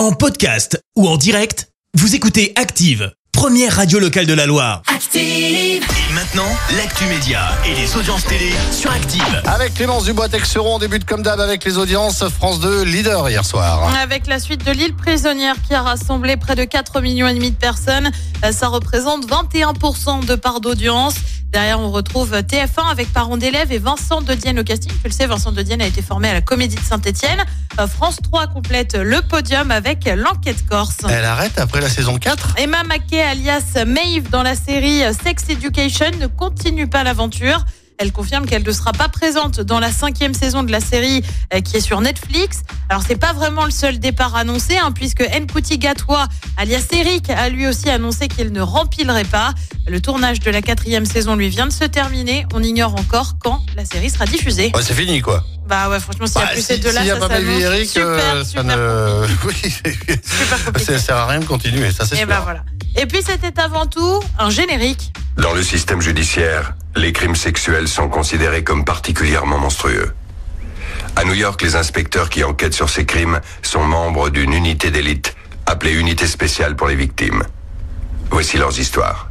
En podcast ou en direct, vous écoutez Active, première radio locale de la Loire. Active. Et maintenant, l'actu média et les audiences télé sur Active. Avec Clémence Dubois-Texeron, on débute comme d'hab avec les audiences. France 2, leader hier soir. Avec la suite de l'île prisonnière qui a rassemblé près de 4 millions et demi de personnes, ça représente 21% de part d'audience. Derrière, on retrouve TF1 avec Parents d'élèves et Vincent de Dienne au casting. Tu le sais, Vincent de Dienne a été formé à la Comédie de Saint-Etienne. France 3 complète le podium avec l'enquête corse. Elle arrête après la saison 4 Emma Mackey, alias Maeve, dans la série Sex Education, ne continue pas l'aventure. Elle confirme qu'elle ne sera pas présente dans la cinquième saison de la série euh, qui est sur Netflix. Alors c'est pas vraiment le seul départ annoncé, hein, puisque Nkuti Gatwa, alias Eric, a lui aussi annoncé qu'il ne rempilerait pas. Le tournage de la quatrième saison lui vient de se terminer. On ignore encore quand la série sera diffusée. Ouais, c'est fini quoi. Bah ouais, franchement, s'il n'y a Bah, plus si- ces deux-là, y a ça pas Baby Eric, super, euh, ça super, ne. Oui, super compliqué. ça sert à rien de continuer, ça c'est Et sûr. ben voilà. Et puis c'était avant tout un générique. Dans le système judiciaire, les crimes sexuels sont considérés comme particulièrement monstrueux. À New York, les inspecteurs qui enquêtent sur ces crimes sont membres d'une unité d'élite appelée Unité spéciale pour les victimes. Voici leurs histoires.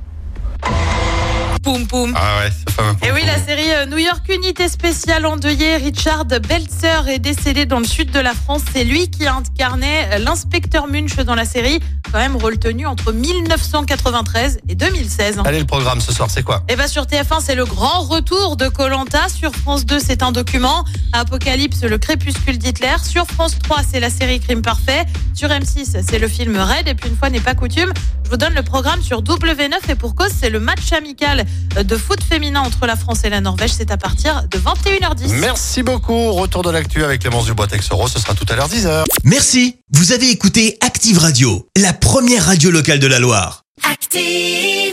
Poum poum. Ah ouais, c'est pas mal. Et oui, la série euh, New York Unité Spéciale endeuillée, Richard Belzer est décédé dans le sud de la France. C'est lui qui incarnait euh, l'inspecteur Munch dans la série, quand même rôle tenu entre 1993 et 2016. Allez, le programme ce soir, c'est quoi? Et bah sur TF1, c'est le grand retour de Colanta. Sur France 2, c'est un document. Apocalypse, le crépuscule d'Hitler. Sur France 3, c'est la série Crime Parfait. Sur M6, c'est le film Raid. Et puis une fois n'est pas coutume, je vous donne le programme sur W9 et pour cause, c'est le match amical de foot féminin entre la France et la Norvège. C'est à partir de 21h10. Merci beaucoup. Retour de l'actu avec Clémence Dubois-Texeron, ce sera tout à l'heure 10h. Merci, vous avez écouté Active Radio, la première radio locale de la Loire. Active.